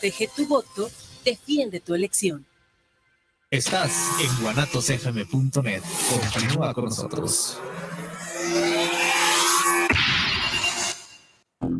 Protege tu voto, defiende tu elección. Estás en guanatosfm.net. Continúa con nosotros.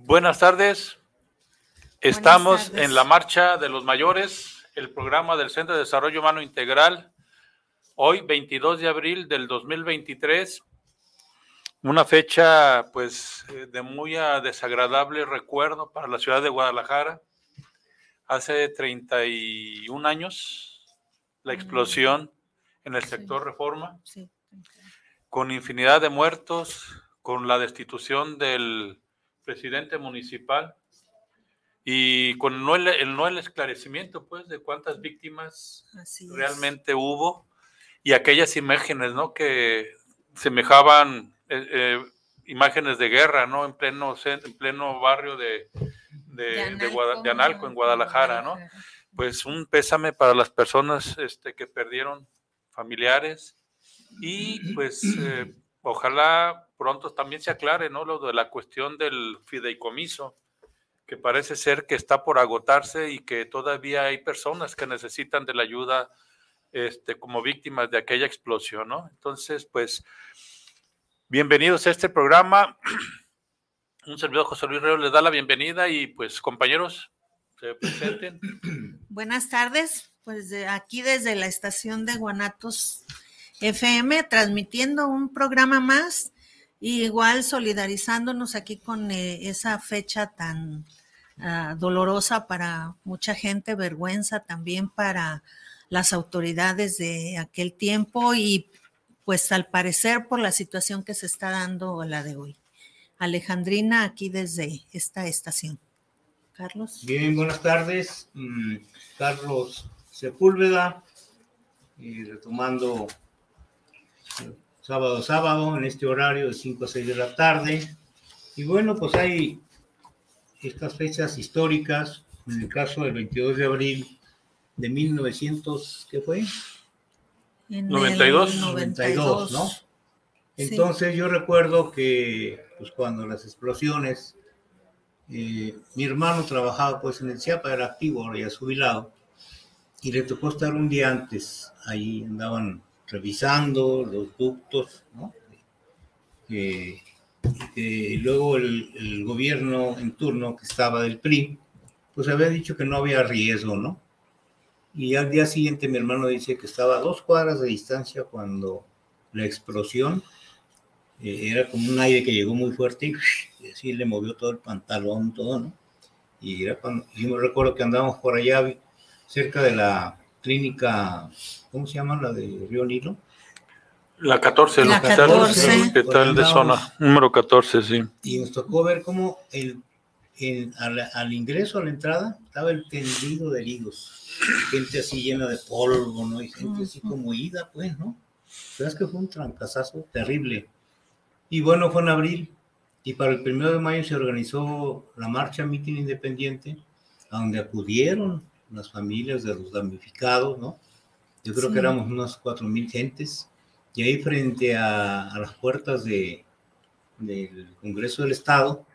Buenas tardes. Estamos en la marcha de los mayores, el programa del Centro de Desarrollo Humano Integral. Hoy, 22 de abril del 2023, una fecha pues eh, de muy desagradable recuerdo para la ciudad de Guadalajara. Hace 31 años, la mm. explosión en el sector Reforma, con infinidad de muertos, con la destitución del presidente municipal y con no el, no el esclarecimiento pues de cuántas víctimas realmente hubo y aquellas imágenes no que semejaban eh, eh, imágenes de guerra no en pleno en pleno barrio de de, de, Analco, en Guadalajara no pues un pésame para las personas este, que perdieron familiares y pues eh, ojalá pronto también se aclare, ¿no? Lo de la cuestión del fideicomiso, que parece ser que está por agotarse y que todavía hay personas que necesitan de la ayuda este, como víctimas de aquella explosión, ¿no? Entonces, pues, bienvenidos a este programa. Un servidor José Luis Reo les da la bienvenida y pues compañeros, se presenten. Buenas tardes, pues aquí desde la estación de Guanatos FM, transmitiendo un programa más igual solidarizándonos aquí con eh, esa fecha tan ah, dolorosa para mucha gente, vergüenza también para las autoridades de aquel tiempo y pues al parecer por la situación que se está dando la de hoy. Alejandrina, aquí desde esta estación. Carlos. Bien, buenas tardes. Mm, Carlos Sepúlveda, y retomando sábado sábado, en este horario de 5 a 6 de la tarde. Y bueno, pues hay estas fechas históricas, en el caso del 22 de abril de 1900, ¿qué fue? 92. 92, ¿no? Entonces yo recuerdo que pues cuando las explosiones, eh, mi hermano trabajaba pues en el CIAPA, era activo, ahora ya jubilado, y le tocó estar un día antes, ahí andaban revisando los ductos, ¿no? y luego el, gobierno en turno que estaba del PRI, pues había dicho que no había riesgo, ¿no? Y al día siguiente mi hermano dice que estaba a dos cuadras de distancia cuando la explosión eh, era como un aire que llegó muy fuerte y, así le movió todo el pantalón, todo, ¿no? Y era cuando, yo me recuerdo que andábamos por allá cerca de la clínica, ¿cómo se llama? La de Río Nilo. La 14, el hospital, de zona, número 14, sí. Y nos tocó ver cómo el, al, ingreso, a la entrada, estaba el tendido de heridos. Gente así llena de polvo, ¿no? Y gente así como ida, pues, ¿no? Pero que fue un trancazazo terrible. Y bueno, fue en abril. Y para el primero de mayo se organizó la marcha Mitin Independiente, a donde acudieron las familias de los damnificados, ¿no? Yo creo que éramos unas cuatro mil gentes. Y ahí frente a, las puertas de, del Congreso del Estado,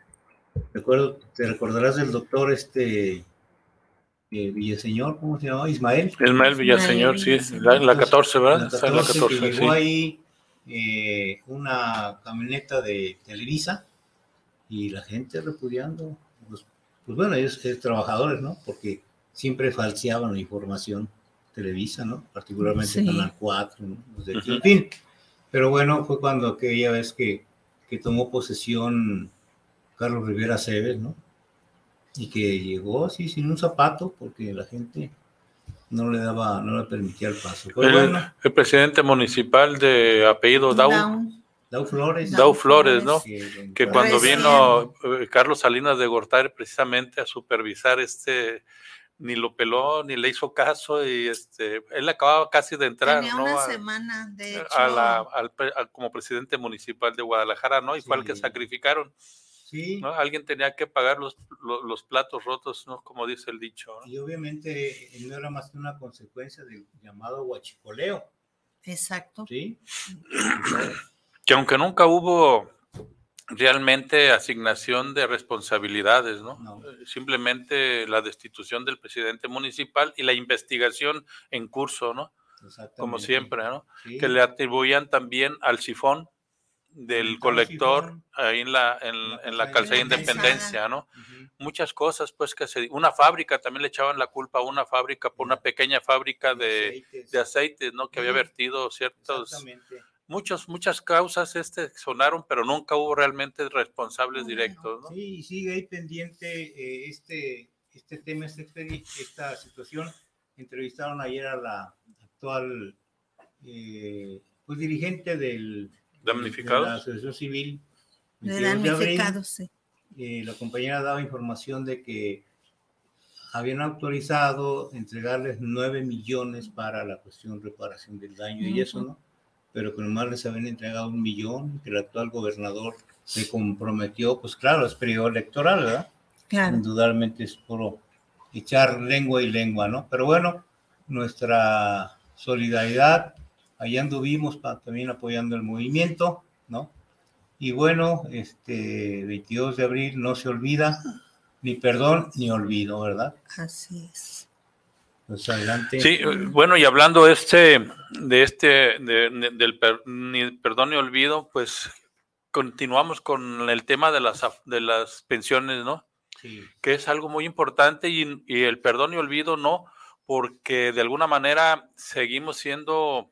recuerdo, te recordarás del doctor este eh, Villaseñor, ¿cómo se llamaba? Ismael. Ismael Villaseñor, sí, la, la 14, ¿verdad? La 14, la 14 que llegó ahí eh, una camioneta de Televisa y la gente repudiando, pues, pues bueno, ellos, trabajadores, ¿no? Porque siempre falseaban la información Televisa, ¿no? Particularmente Sí. Canal 4, ¿no? No sé, Ujú. En fin, pero bueno, fue cuando aquella vez que, que tomó posesión Carlos Rivera Cebes, ¿no? Y que llegó así sin un zapato porque la gente no le daba, no le permitía el paso. Pero El, bueno, el presidente municipal de apellido Dau, Down. Dau Flores. Dau Flores, ¿no? que- que cuando vino eh, Carlos Salinas de Gortari precisamente a supervisar este ni lo peló ni le hizo caso y este él acababa casi de entrar Tenía ¿no? una a- semana, de hecho. a la- al como presidente municipal de Guadalajara, ¿no? Y fue al que Sí. sacrificaron, Sí, ¿no? Alguien tenía que pagar los, los, los platos rotos, ¿no? Como dice el dicho, ¿no? y obviamente eh, no era más que una consecuencia del llamado huachicoleo, Exacto. ¿sí? Que aunque nunca hubo realmente asignación de responsabilidades, ¿no? No. Eh, Simplemente la destitución del presidente municipal y la investigación en curso, ¿no? Como siempre, ¿no? Sí. Que le atribuían también al sifón del colector sifón. ahí en la, en, la en la calzada calzada de Independencia. ¿no? Muchas cosas, pues, que se... Una fábrica, también le echaban la culpa a una fábrica, por una pequeña fábrica de, Aceites. de aceites, ¿no? Que había vertido ciertos... Muchos, muchas causas este sonaron, pero nunca hubo realmente responsables directos, ¿no? Sí, y sigue ahí pendiente eh, este, este tema, este expedi- esta situación. Entrevistaron ayer a la actual eh, pues, dirigente del, Damnificados. de la Asociación Civil. De 22 de abril. damnificados, sí. Eh, la compañera daba información de que habían autorizado entregarles 9 millones para la cuestión de reparación del daño y eso. ¿no? Pero que nomás les habían entregado un millón, que el actual gobernador se comprometió, pues claro, es periodo electoral, ¿verdad? Claro. Indudablemente es puro echar lengua y lengua, ¿no? Pero bueno, nuestra solidaridad, allá anduvimos también apoyando el movimiento, ¿no? Y bueno, este 22 de abril no se olvida, ni perdón ni olvido, ¿verdad? Así es. Pues adelante. Sí, eh, bueno, y hablando este, de este, de- de- del per- ni- perdón y olvido, pues continuamos con el tema de las, de las pensiones, ¿no? Sí, que es algo muy importante y, y el perdón y olvido no, porque de alguna manera seguimos siendo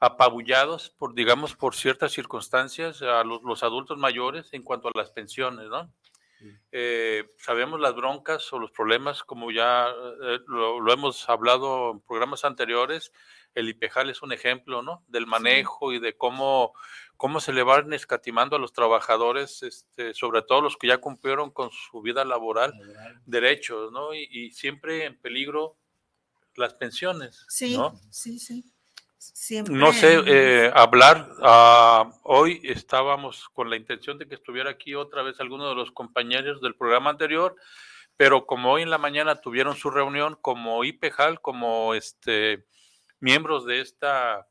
apabullados por, digamos, por ciertas circunstancias a los, los adultos mayores en cuanto a las pensiones, ¿no? Sí. Eh, sabemos las broncas o los problemas, como ya eh, lo, lo hemos hablado en programas anteriores, el IPEJAL es un ejemplo, ¿no? Del manejo y de cómo, cómo se le van escatimando a los trabajadores, este, sobre todo los que ya cumplieron con su vida laboral, laboral. derechos, ¿no? Y, y siempre en peligro las pensiones, Sí, ¿no? sí, sí. Siempre. No sé, eh, hablar, ah, hoy estábamos con la intención de que estuviera aquí otra vez alguno de los compañeros del programa anterior, pero como hoy en la mañana tuvieron su reunión como IPEJAL, como este miembros de esta,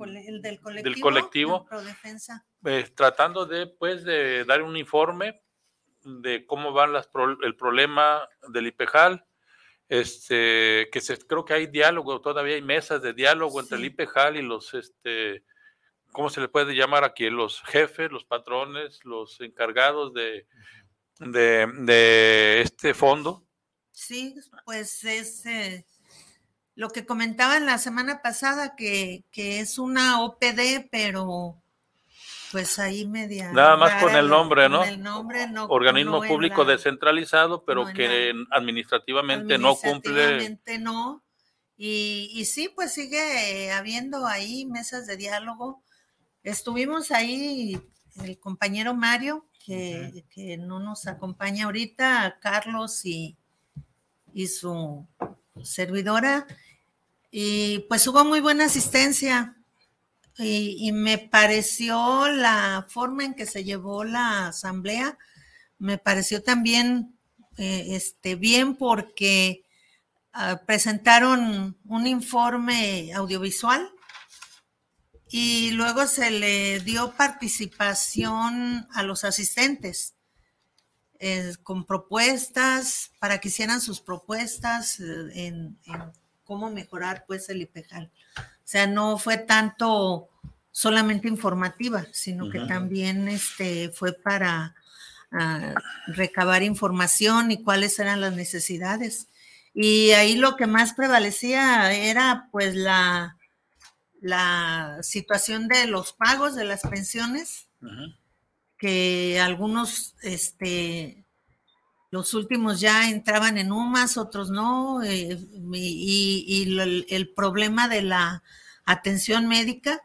el del colectivo. Prodefensa. eh, tratando de, pues, de dar un informe de cómo va las pro- el problema del IPEJAL, este, que se, creo que hay diálogo, todavía hay mesas de diálogo entre el. IPEJAL y los, este, ¿cómo se le puede llamar aquí? Los jefes, los patrones, los encargados de, de, de este fondo. Sí, pues es eh, lo que comentaban la semana pasada, que, que es una OPD, pero pues ahí media. Nada más con el nombre, con ¿no? el nombre, no- Organismo no público la- descentralizado, pero no que la- administrativamente no cumple. administrativamente no. Y, y sí, pues sigue eh, habiendo ahí mesas de diálogo. Estuvimos ahí el compañero Mario, que, que no nos acompaña ahorita, Carlos y, y su servidora. Y pues hubo muy buena asistencia. Y, y me pareció la forma en que se llevó la asamblea, me pareció también eh, este, bien porque ah, presentaron un informe audiovisual y luego se le dio participación a los asistentes eh, con propuestas para que hicieran sus propuestas eh, en, en cómo mejorar pues el IPEJAL. O sea, no fue tanto solamente informativa, sino que también este, fue para ah, recabar información y cuáles eran las necesidades. Y ahí lo que más prevalecía era pues la, la situación de los pagos de las pensiones, que algunos, este, los últimos ya entraban en UMAS, otros no, eh, y, el, problema de la atención médica,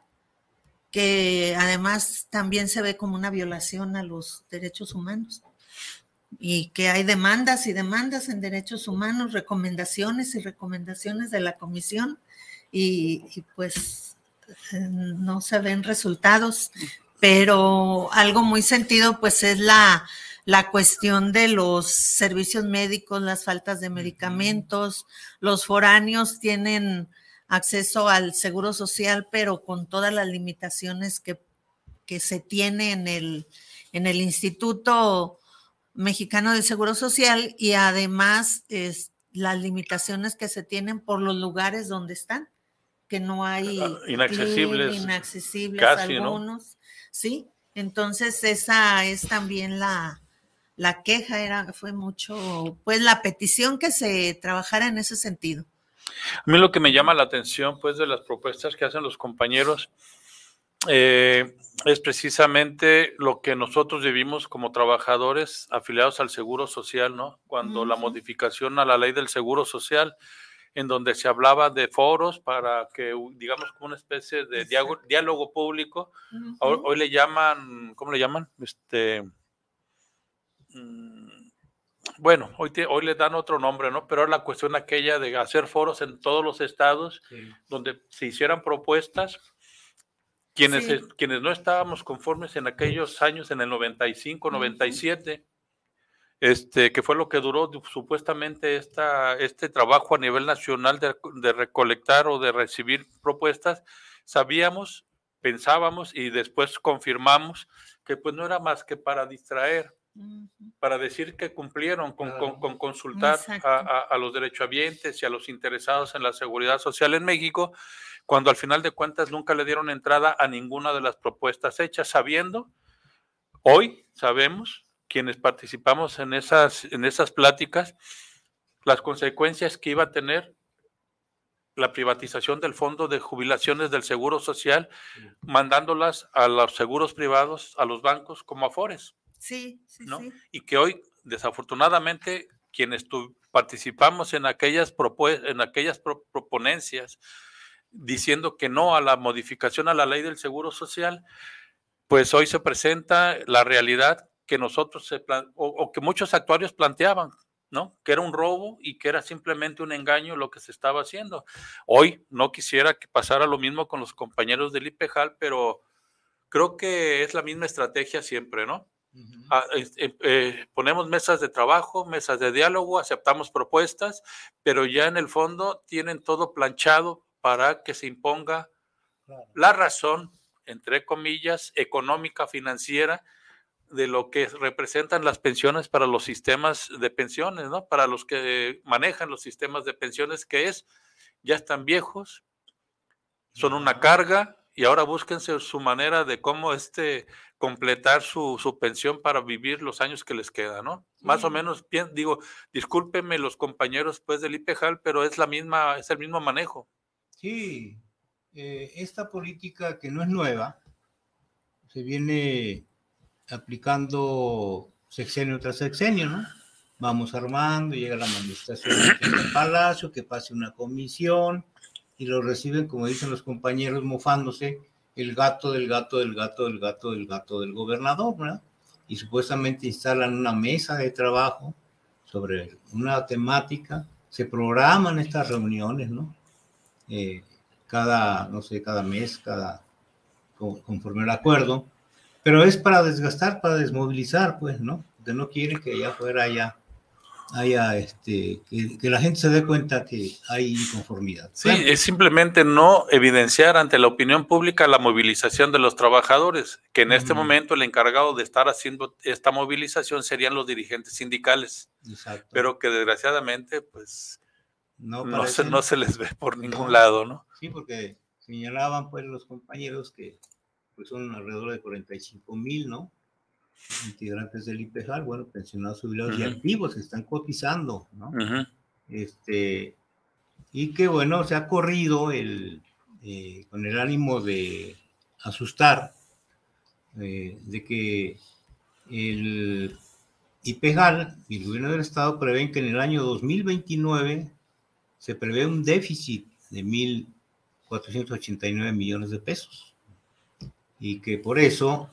que además también se ve como una violación a los derechos humanos y que hay demandas y demandas en derechos humanos, recomendaciones y recomendaciones de la comisión y, pues eh, no se ven resultados, pero algo muy sentido pues es la, la cuestión de los servicios médicos, las faltas de medicamentos, los foráneos tienen acceso al seguro social, pero con todas las limitaciones que, que se tiene en el, en el instituto Mexicano de Seguro Social y además es, las limitaciones que se tienen por los lugares donde están, que no hay ah, inaccesibles, inaccesibles algunos, sí. Entonces esa es también la, la queja, era fue mucho, pues la petición que se trabajara en ese sentido. A mí lo que me llama la atención, pues, de las propuestas que hacen los compañeros eh, es precisamente lo que nosotros vivimos como trabajadores afiliados al Seguro Social, ¿no? Cuando la modificación a la ley del Seguro Social, en donde se hablaba de foros para que, digamos, como una especie de diálogo, público, hoy, le llaman, ¿cómo le llaman? Este, mm, bueno, hoy, hoy le dan otro nombre, ¿no? Pero la cuestión aquella de hacer foros en todos los estados, donde se hicieran propuestas. Quienes, quienes no estábamos conformes en aquellos años, en el 95, 97, este, que fue lo que duró supuestamente esta, este trabajo a nivel nacional de, de recolectar o de recibir propuestas, sabíamos, pensábamos y después confirmamos que pues no era más que para distraer, para decir que cumplieron con, con, consultar a, a, los derechohabientes y a los interesados en la seguridad social en México, cuando al final de cuentas nunca le dieron entrada a ninguna de las propuestas hechas, sabiendo, hoy sabemos, quienes participamos en esas, en esas pláticas, las consecuencias que iba a tener la privatización del fondo de jubilaciones del Seguro Social, mandándolas a los seguros privados, a los bancos como afores. Sí, sí, sí. Y que hoy, desafortunadamente, quienes participamos en aquellas, en aquellas proponencias diciendo que no a la modificación a la ley del Seguro Social, pues hoy se presenta la realidad que nosotros, se o, que muchos actuarios planteaban, ¿no? Que era un robo y que era simplemente un engaño lo que se estaba haciendo. Hoy no quisiera que pasara lo mismo con los compañeros del IPEJAL, pero creo que es la misma estrategia siempre, ¿no? Ah, eh, eh, ponemos mesas de trabajo, mesas de diálogo, aceptamos propuestas, pero ya en el fondo tienen todo planchado para que se imponga la razón, entre comillas, económica, financiera, de lo que representan las pensiones para los sistemas de pensiones, ¿no? Para los que manejan los sistemas de pensiones, que es, ya están viejos, son una carga y ahora búsquense su manera de cómo este completar su, pensión para vivir los años que les queda, ¿no? Más o menos, digo, discúlpenme los compañeros pues del IPEJAL, pero es la misma, es el mismo manejo. Sí, eh, esta política que no es nueva, se viene aplicando sexenio tras sexenio, ¿no? Vamos armando, llega la administración del palacio, que pase una comisión y lo reciben, como dicen los compañeros, mofándose, el gato del gato del gato del gato del gato del gobernador, ¿verdad? Y supuestamente instalan una mesa de trabajo sobre una temática, se programan estas reuniones, ¿no? Eh, cada, no sé, cada mes, cada, conforme el acuerdo, pero es para desgastar, para desmovilizar, pues, ¿no? De no quiere que allá afuera haya, haya este, que, la gente se dé cuenta que hay inconformidad. Sí, es simplemente no evidenciar ante la opinión pública la movilización de los trabajadores, que en este momento el encargado de estar haciendo esta movilización serían los dirigentes sindicales, pero que desgraciadamente, pues, no, se, no se les ve por ningún lado, ¿no? Sí, porque señalaban pues los compañeros que pues son alrededor de 45 mil, ¿no? Integrantes del IPEJAL, bueno, pensionados, jubilados y activos, están cotizando, ¿no? Este, y que bueno, se ha corrido el, eh, con el ánimo de asustar, eh, de que el IPEJAL y el gobierno del estado prevén que en el año 2029 se prevé un déficit de 1.489 millones de pesos. Y que por eso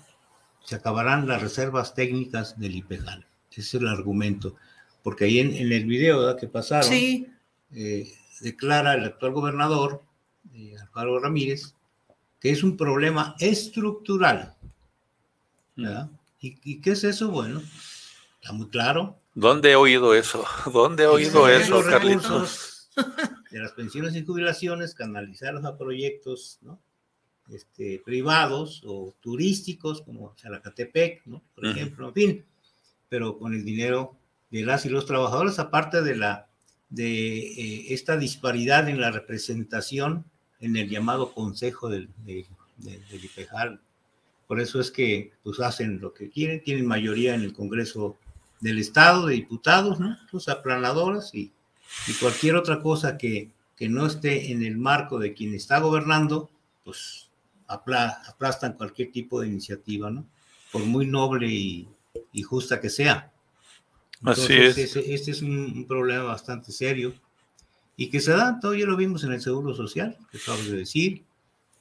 se acabarán las reservas técnicas del IPEJAL. Ese es el argumento. Porque ahí en, el video que pasaron, sí. eh, declara el actual gobernador, eh, Alfaro Ramírez, que es un problema estructural. ¿verdad? ¿Y, ¿Y, qué es eso? Bueno, está muy claro. ¿Dónde he oído eso? ¿Dónde he oído eso, Carlitos? De las pensiones y jubilaciones, canalizarlos a proyectos ¿no? Este, privados o turísticos, como Chalacatepec, ¿no? por ejemplo, en fin, pero con el dinero de las y los trabajadores, aparte de la de eh, esta disparidad en la representación en el llamado Consejo del, de, de, del IPEJAL. Por eso es que pues hacen lo que quieren, tienen mayoría en el Congreso del Estado de Diputados, ¿no? Los aplanadoras y, y cualquier otra cosa que, que, no esté en el marco de quien está gobernando, pues aplastan cualquier tipo de iniciativa, ¿no? Por muy noble y, y justa que sea. Entonces, Así es. Este, este es un, un, problema bastante serio y que se da, todavía lo vimos en el Seguro Social, que acabas de decir,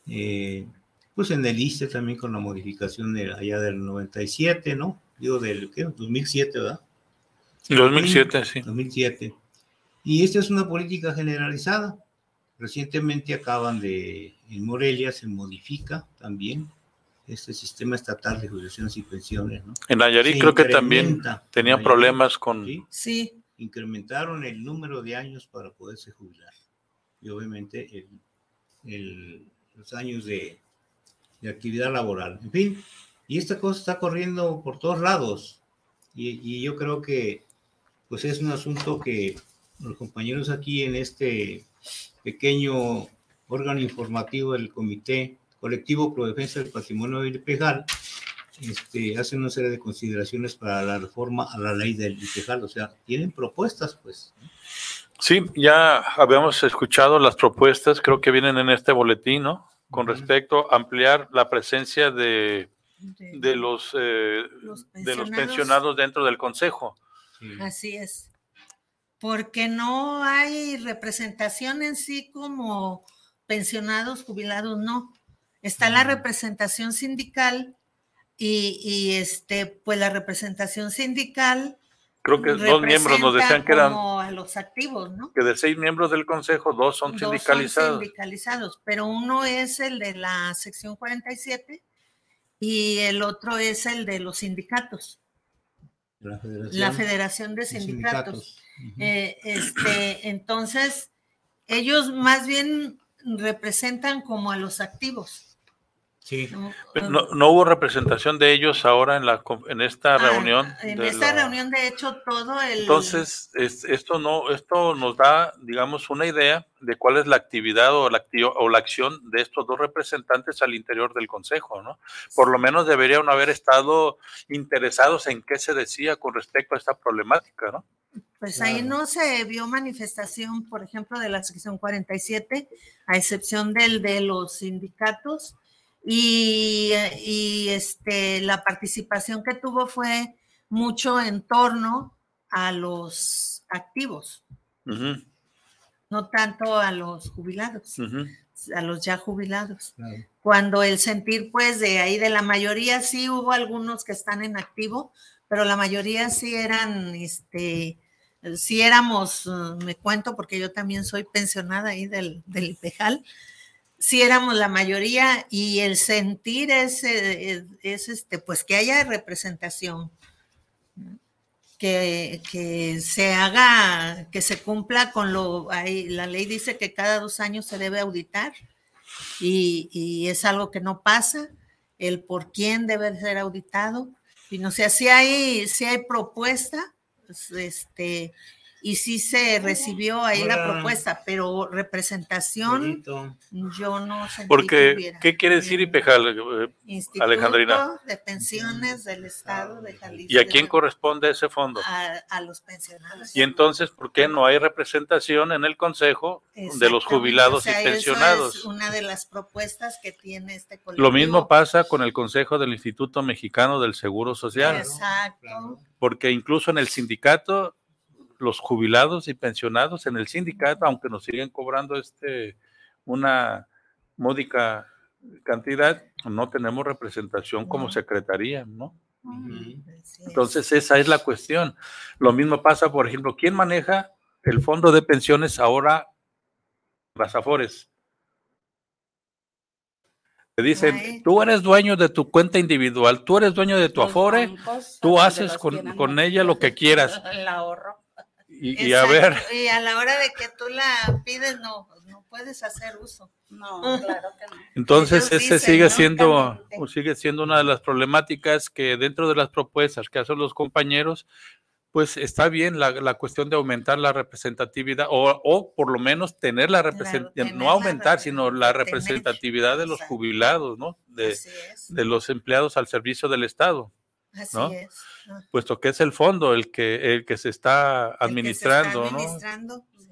eh, pues en el ISTE también con la modificación de allá del 97, ¿no? Digo, del ¿qué? 2007, ¿verdad? 2007, sí. 2007. Y esta es una política generalizada. Recientemente acaban de, en Morelia se modifica también este sistema estatal de jubilaciones y pensiones. ¿no? En Nayarit creo que también tenían Nayarit, problemas con... ¿sí? sí. Incrementaron el número de años para poderse jubilar. Y obviamente el, el, los años de, de, actividad laboral. En fin, y esta cosa está corriendo por todos lados. Y, y yo creo que pues es un asunto que los compañeros aquí en este pequeño órgano informativo del Comité Colectivo Pro Defensa del Patrimonio del IPEJAL, este, hace una serie de consideraciones para la reforma a la ley del IPEJAL, o sea, tienen propuestas, pues. Sí, ya habíamos escuchado las propuestas, creo que vienen en este boletín, ¿no? Con respecto a ampliar la presencia de, de, los, eh, los de los pensionados dentro del Consejo. Sí. Así es. Porque no hay representación en sí como pensionados, jubilados, no está la representación sindical y, y, este, pues la representación sindical. Creo que dos miembros nos decían que eran. a los activos, ¿no? Que de seis miembros del consejo, dos son dos sindicalizados. Son sindicalizados, pero uno es el de la sección 47 y el otro es el de los sindicatos. La Federación, la federación de Sindicatos. sindicatos. Uh -huh. eh, este, entonces, ellos más bien representan como a los activos. Sí. No, no, no, hubo representación de ellos ahora en la en esta ah, reunión. En esta la... reunión, de hecho, todo el. Entonces, es, esto no, esto nos da, digamos, una idea de cuál es la actividad o la, o la acción de estos dos representantes al interior del Consejo, ¿no? Por lo menos deberían haber estado interesados en qué se decía con respecto a esta problemática, ¿no? Pues claro. ahí no se vio manifestación, por ejemplo, de la sección 47, a excepción del de los sindicatos y, y, este, la participación que tuvo fue mucho en torno a los activos, uh -huh. no tanto a los jubilados, uh -huh. a los ya jubilados. Cuando el sentir, pues, de ahí de la mayoría, sí hubo algunos que están en activo, pero la mayoría sí eran, este, sí éramos, me cuento porque yo también soy pensionada ahí del, del IPEJAL, sí éramos la mayoría y el sentir es, es, es, este, pues que haya representación, que, que, se haga, que se cumpla con lo, ahí, la ley dice que cada dos años se debe auditar y, y, es algo que no pasa, el por quién debe ser auditado, y no sé, si hay, si hay propuesta, pues, este, y sí se recibió ahí la propuesta, pero representación yo no sentí Porque, ¿qué quiere decir IPEJAL, eh, Instituto Alejandrina? de Pensiones del Estado de Jalisco. ¿Y a quién corresponde ese fondo? A, los pensionados. Y entonces, ¿por qué no hay representación en el Consejo de los jubilados y pensionados? es una de las propuestas que tiene este colectivo. Lo mismo pasa con el Consejo del Instituto Mexicano del Seguro Social. Exacto. Porque incluso en el sindicato los jubilados y pensionados en el sindicato, aunque nos siguen cobrando este una módica cantidad, no tenemos representación como secretaría, ¿no? Entonces esa es la cuestión. Lo mismo pasa, por ejemplo, ¿quién maneja el fondo de pensiones ahora? Las Afores. Te dicen, tú eres dueño de tu cuenta individual, tú eres dueño de tu Afore, tú haces con, con ella lo que quieras. El ahorro. Y, a ver. Y a la hora de que tú la pides, no, no puedes hacer uso. No, claro que no. Entonces, ese sigue siendo, sigue siendo una de las problemáticas que dentro de las propuestas que hacen los compañeros, pues está bien la, la cuestión de aumentar la representatividad o, o por lo menos tener la representatividad, no aumentar, sino la representatividad de los jubilados, ¿no? De, de los empleados al servicio del Estado. Así es. Puesto que es el fondo el que, el que se está administrando,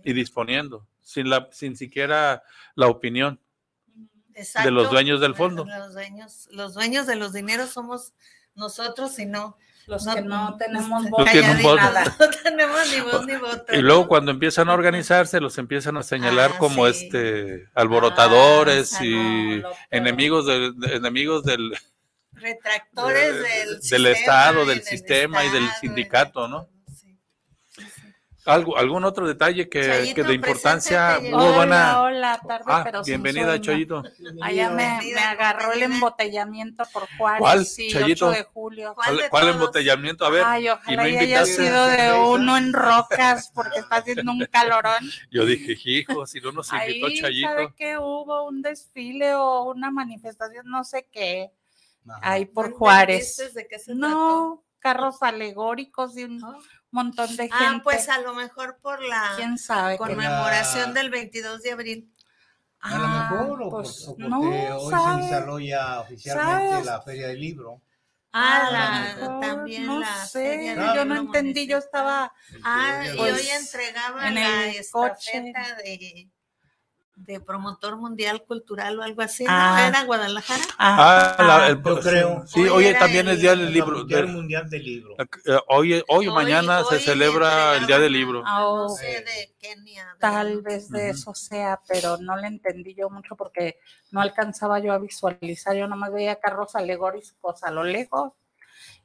Y disponiendo, sin, la, sin siquiera la opinión de los dueños del fondo. Los dueños, los dueños de los dineros somos nosotros y no los que no tenemos voz, no tenemos ni voz ni voto. Y luego cuando empiezan a organizarse, los empiezan a señalar ah, como este alborotadores ah, y enemigos del, enemigos del retractores del, del Estado, del sistema y del sindicato, ¿no? ¿Algo, ¿Algún otro detalle que, de importancia? Hubo buena... Hola, tarde, ah, pero Bienvenida, Choyito. Allá me, me, agarró el embotellamiento por Juárez. ¿Cuál, sí, de julio. ¿Cuál, embotellamiento? A ver. Ay, ojalá y haya sido de uno en rocas porque está haciendo un calorón. Yo dije, hijo, si no nos invitó Ahí, Chayito. ¿sabe que hubo un desfile o una manifestación, no sé qué? Ahí por Juárez. no, carros alegóricos y un montón de ah, gente. Ah, pues a lo mejor por la ¿Quién sabe conmemoración del 22 de abril. A lo ah, mejor, o, pues, porque hoy se instaló ya oficialmente la Feria del Libro. Ah, la, también no la sé, yo no entendí, yo estaba ah, y hoy entregaba en la estafeta de de promotor mundial cultural o algo así, ah. ¿Era Guadalajara? Ah, ah el, yo creo. Sí, hoy, también es Día del Libro. Día mundial del libro. Eh, hoy, hoy, mañana se celebra el Día del Libro. no sé de Kenia. Tal vez de eso sea, pero no le entendí yo mucho porque no alcanzaba yo a visualizar. Yo nomás veía carros alegóricos a lo lejos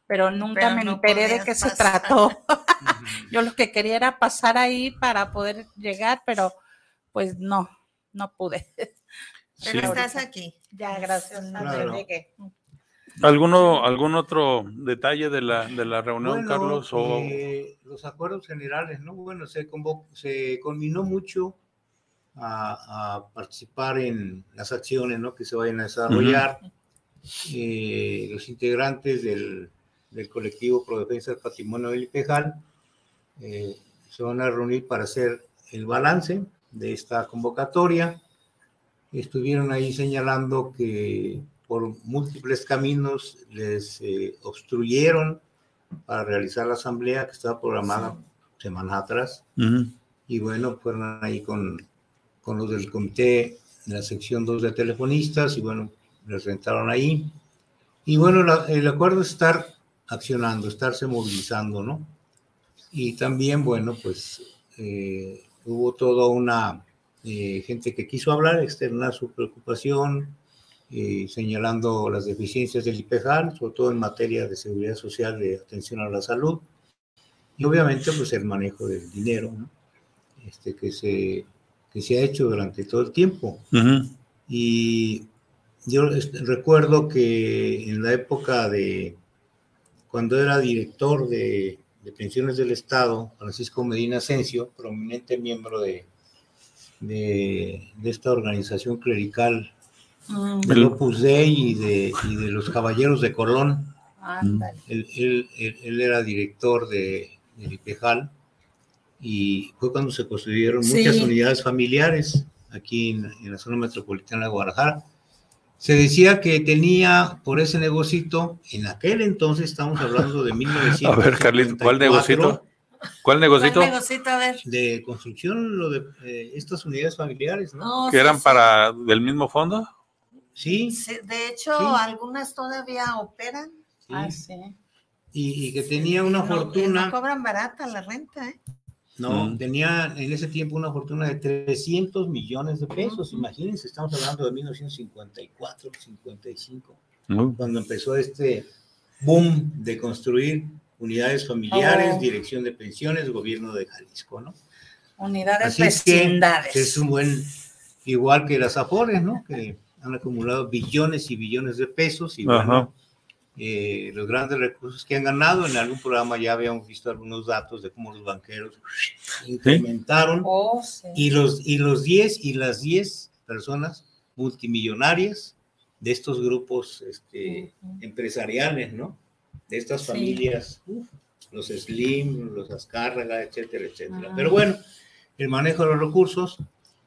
pero nunca me enteré de qué se trató. Yo lo que quería era pasar ahí para poder llegar, pero pues no, no pude. Pero estás aquí. Ya, gracias. ¿Alguno, ¿Algún otro detalle de la, de la reunión, Carlos? O... Eh, los acuerdos generales, ¿no? Bueno, se, convocó, se combinó mucho a, participar en las acciones ¿no? que se vayan a desarrollar. Eh, los integrantes del, del colectivo Pro Defensa del Patrimonio del IPEJAL eh, se van a reunir para hacer el balance de esta convocatoria. Estuvieron ahí señalando que por múltiples caminos les eh, obstruyeron para realizar la asamblea que estaba programada semanas atrás. Y bueno, fueron ahí con, con los del comité de la sección 2 de telefonistas y bueno, les rentaron ahí. Y bueno, el acuerdo es estar accionando, estarse movilizando, ¿no? Y también, bueno, pues eh, hubo toda una eh, gente que quiso hablar, externar su preocupación, eh, señalando las deficiencias del IPEJAL, sobre todo en materia de seguridad social, de atención a la salud, y obviamente pues el manejo del dinero, este, que, se, que se ha hecho durante todo el tiempo. Y yo recuerdo que en la época de cuando era director de de Pensiones del Estado, Francisco Medina Asensio, prominente miembro de, de, esta organización clerical mm. del Opus Dei y de, y de los Caballeros de Colón. Él, él, él, era director de, de IPEJAL y fue cuando se construyeron muchas unidades familiares aquí en, la zona metropolitana de Guadalajara. Se decía que tenía por ese negocito, en aquel entonces estamos hablando de 1900. A ver, Carlitos, ¿cuál negocito? ¿Cuál negocito? ¿Cuál negocito? A ver. De construcción, lo de eh, estas unidades familiares, ¿no? ¿Que eran para del mismo fondo? Sí. de hecho, algunas todavía operan. Ah, sí. Y, que tenía una fortuna. No cobran barata la renta, ¿eh? No, mm. tenía en ese tiempo una fortuna de 300 millones de pesos. Imagínense, estamos hablando de 1954, 55, cuando empezó este boom de construir unidades familiares, oh. dirección de pensiones, gobierno de Jalisco, ¿no? Unidades vecindades. es un buen, igual que las Afores, ¿no? Que han acumulado billones y billones de pesos y bueno, eh, los grandes recursos que han ganado. En algún programa ya habíamos visto algunos datos de cómo los banqueros incrementaron. Oh, y, los, y los 10 y las 10 personas multimillonarias de estos grupos este, empresariales, ¿no? De estas familias, los Slim, los Azcárraga, etcétera, etcétera. Pero bueno, el manejo de los recursos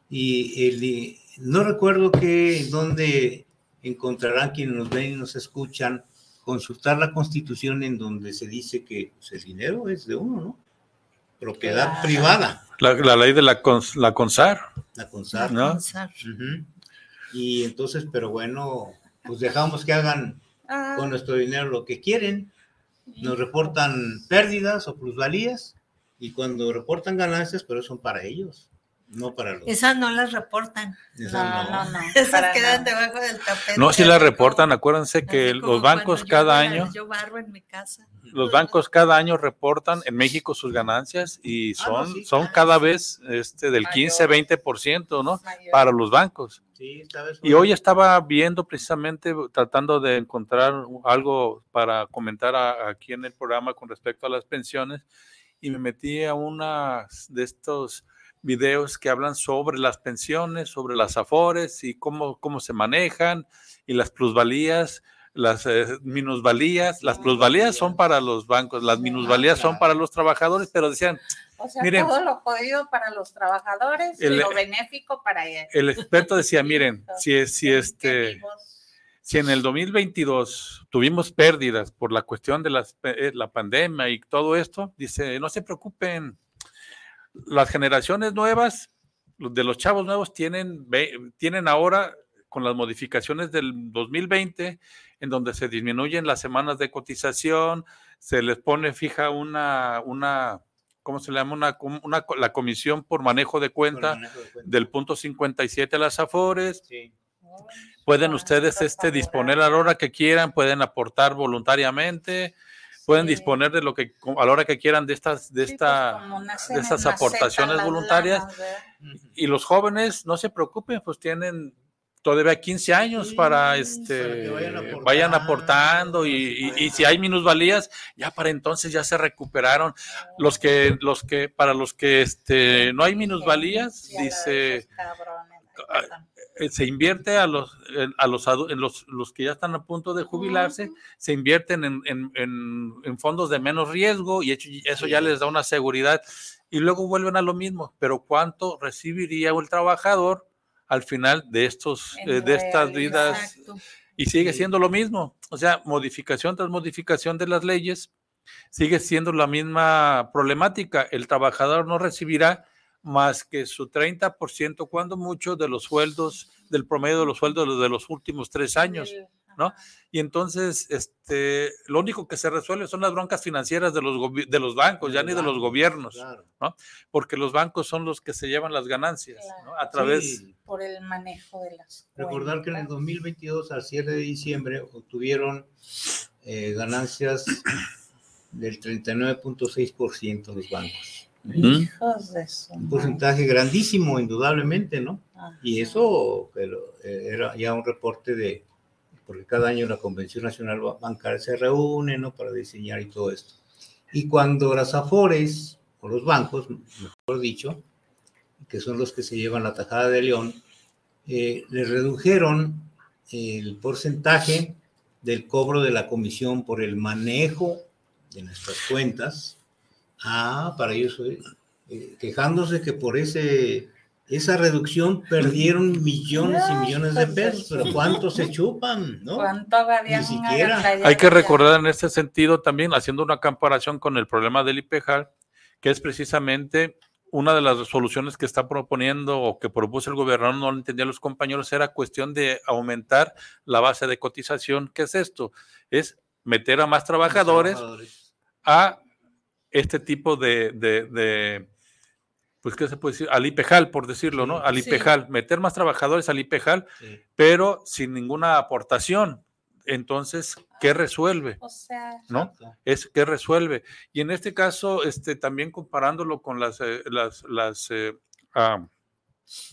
y el, no recuerdo que dónde encontrarán quienes nos ven y nos escuchan consultar la constitución en donde se dice que pues, el dinero es de uno, ¿no? Propiedad privada. La, ley de la, la CONSAR. La CONSAR. ¿no? Y entonces, pero bueno, pues dejamos que hagan ah. con nuestro dinero lo que quieren. Nos reportan pérdidas o plusvalías y cuando reportan ganancias, pero son para ellos no para los. Esas no las reportan. no, no, no, Esas quedan debajo del tapete. No, sí las reportan. Acuérdense que los bancos cada año. Yo barro en mi casa. Los bancos cada año reportan en México sus ganancias y ah, son, son cada vez este, del 15, 20%, ¿no? Para los bancos. y hoy estaba viendo precisamente, tratando de encontrar algo para comentar aquí en el programa con respecto a las pensiones, y me metí a una de estos videos que hablan sobre las pensiones, sobre las afores y cómo, cómo se manejan y las plusvalías, las eh, minusvalías. Las plusvalías son para los bancos, las minusvalías son para los trabajadores, pero decían, o sea, miren, todo lo jodido para los trabajadores y lo benéfico para ellos. El experto decía, miren, si, si este... Si en el 2022 tuvimos pérdidas por la cuestión de las, eh, la pandemia y todo esto, dice, no se preocupen, las generaciones nuevas, de los chavos nuevos, tienen, tienen ahora, con las modificaciones del 2020, en donde se disminuyen las semanas de cotización, se les pone fija una, una ¿cómo se le llama? Una, una la comisión por manejo de cuenta, del punto 57 a las AFORES. Pueden ustedes este, disponer a la hora que quieran, pueden aportar voluntariamente pueden disponer de lo que a la hora que quieran de estas de pues, esta de estas aportaciones voluntarias. y los jóvenes no se preocupen pues tienen todavía 15 años para este vayan, aportando y, y, si hay minusvalías ya para entonces ya se recuperaron. Los que los que para los que este no hay minusvalías dice se invierte a los, a los, en los, los, que ya están a punto de jubilarse, se invierten en, en, en, fondos de menos riesgo y eso ya les da una seguridad y luego vuelven a lo mismo. Pero ¿cuánto recibiría el trabajador al final de, estos, eh, de estas vidas? Y sigue siendo lo mismo. O sea, modificación tras modificación de las leyes, sigue siendo la misma problemática. El trabajador no recibirá más que su 30%, cuando mucho, de los sueldos, del promedio de los sueldos de los últimos tres años, ¿no? Y entonces, este, lo único que se resuelve son las broncas financieras de los, de los bancos, ya ni de los gobiernos, ¿no? Porque los bancos son los que se llevan las ganancias, ¿no? A través... Por el manejo de las... Recordar que en el 2022, al cierre de diciembre, obtuvieron eh, ganancias del 39.6% los bancos. Un porcentaje grandísimo, indudablemente, ¿no? Y eso eh, era ya un reporte de, porque cada año la Convención Nacional Bancaria se reúne, ¿no? Para diseñar y todo esto. Y cuando las AFORES, o los bancos, mejor dicho, que son los que se llevan la tajada de León, eh, le redujeron el porcentaje del cobro de la comisión por el manejo de nuestras cuentas Ah, para ellos eh, quejándose que por ese esa reducción perdieron millones y millones de pesos, pero ¿cuántos se chupan? ¿no? Ni siquiera. Hay que recordar en este sentido también, haciendo una comparación con el problema del IPEJAL, que es precisamente una de las soluciones que está proponiendo o que propuso el gobernador, no lo entendían los compañeros, era cuestión de aumentar la base de cotización. ¿Qué es esto? Es meter a más trabajadores, a este tipo de pues, ¿qué se puede decir? Al IPEJAL, por decirlo, ¿no? Al IPEJAL, meter más trabajadores al IPEJAL, pero sin ninguna aportación. Entonces, ¿qué resuelve? O sea, ¿no? Es qué resuelve. Y en este caso, este, también comparándolo con las, eh, las, las eh,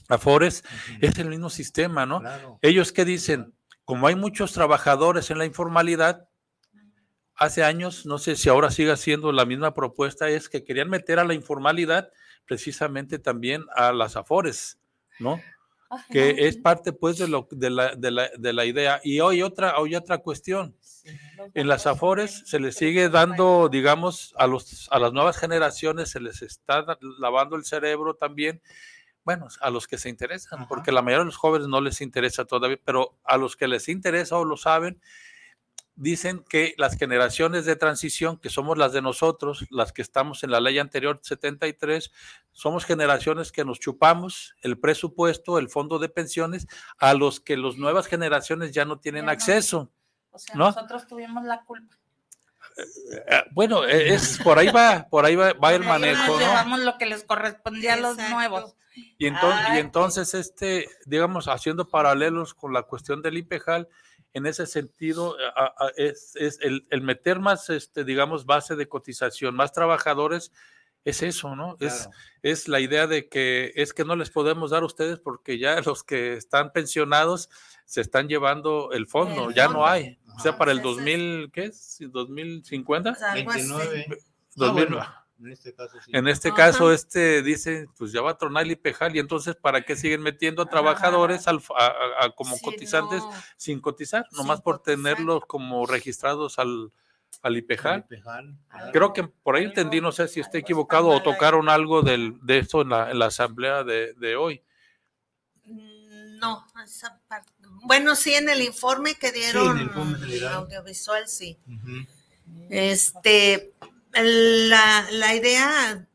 Afores, es el mismo sistema, ¿no? Ellos qué dicen, como hay muchos trabajadores en la informalidad, hace años, no sé si ahora siga siendo la misma propuesta, es que querían meter a la informalidad precisamente también a las Afores, ¿no? que es parte pues de, lo, de, la, de, la, de la idea. Y hoy otra, hoy otra cuestión. En las Afores se les sigue dando, digamos, a, los, a las nuevas generaciones se les está lavando el cerebro también. Bueno, a los que se interesan, porque la mayoría de los jóvenes no les interesa todavía, pero a los que les interesa o lo saben, dicen que las generaciones de transición, que somos las de nosotros, las que estamos en la ley anterior 73, somos generaciones que nos chupamos el presupuesto, el fondo de pensiones, a los que las nuevas generaciones ya no tienen acceso. O sea, nosotros tuvimos la culpa. Eh, eh, bueno, e, es por ahí va, por ahí va, el manejo. Nos llevamos lo que les correspondía a los nuevos. Y entonces, y entonces, este, digamos, haciendo paralelos con la cuestión del IPEJAL, en ese sentido es, el, meter más, este, digamos, base de cotización, más trabajadores, es eso, ¿no? Es, es la idea de que es que no les podemos dar a ustedes porque ya los que están pensionados se están llevando el fondo, ya no hay. O sea, para el 2000, ¿qué es? ¿2050? 29. 2009. En este caso, sí. En este caso, este dice, pues ya va a tronar el IPEJAL y entonces, ¿para qué siguen metiendo a trabajadores a, como cotizantes sin cotizar? Nomás por tenerlos como registrados al, al IPEJAL. Creo que por ahí entendí, no sé si estoy equivocado o tocaron algo del, de esto en la, en la asamblea de, de hoy. Mm, no, esa parte. Bueno, sí, en el informe que dieron el audiovisual, sí. Este, la, la idea,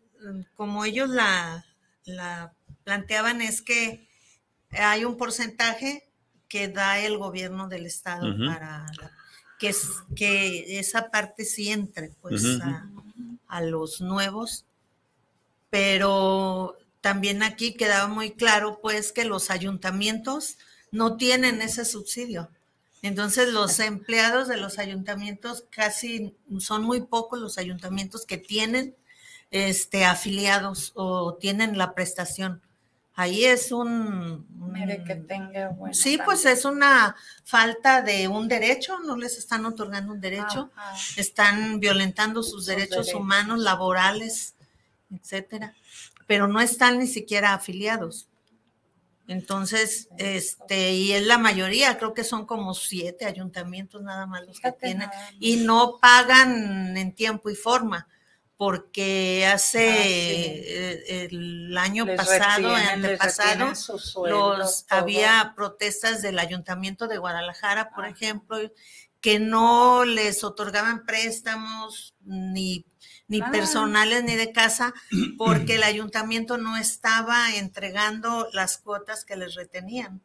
como ellos la, la planteaban, es que hay un porcentaje que da el gobierno del estado para que, es, que esa parte sí entre pues a, a, los nuevos, pero también aquí quedaba muy claro pues que los ayuntamientos no tienen ese subsidio. Entonces los empleados de los ayuntamientos casi son muy pocos los ayuntamientos que tienen este afiliados o tienen la prestación. Ahí es un, que tenga Sí, pues es una falta de un derecho, no les están otorgando un derecho, están violentando sus, derechos, humanos, laborales, etcétera, pero no están ni siquiera afiliados. Entonces, este, y es la mayoría, creo que son como siete ayuntamientos nada más los que tienen, y no pagan en tiempo y forma, porque hace ah, eh, el año pasado, antepasado, los, había protestas del ayuntamiento de Guadalajara, por ah. ejemplo, que no les otorgaban préstamos ni ni ah. personales ni de casa, porque el ayuntamiento no estaba entregando las cuotas que les retenían.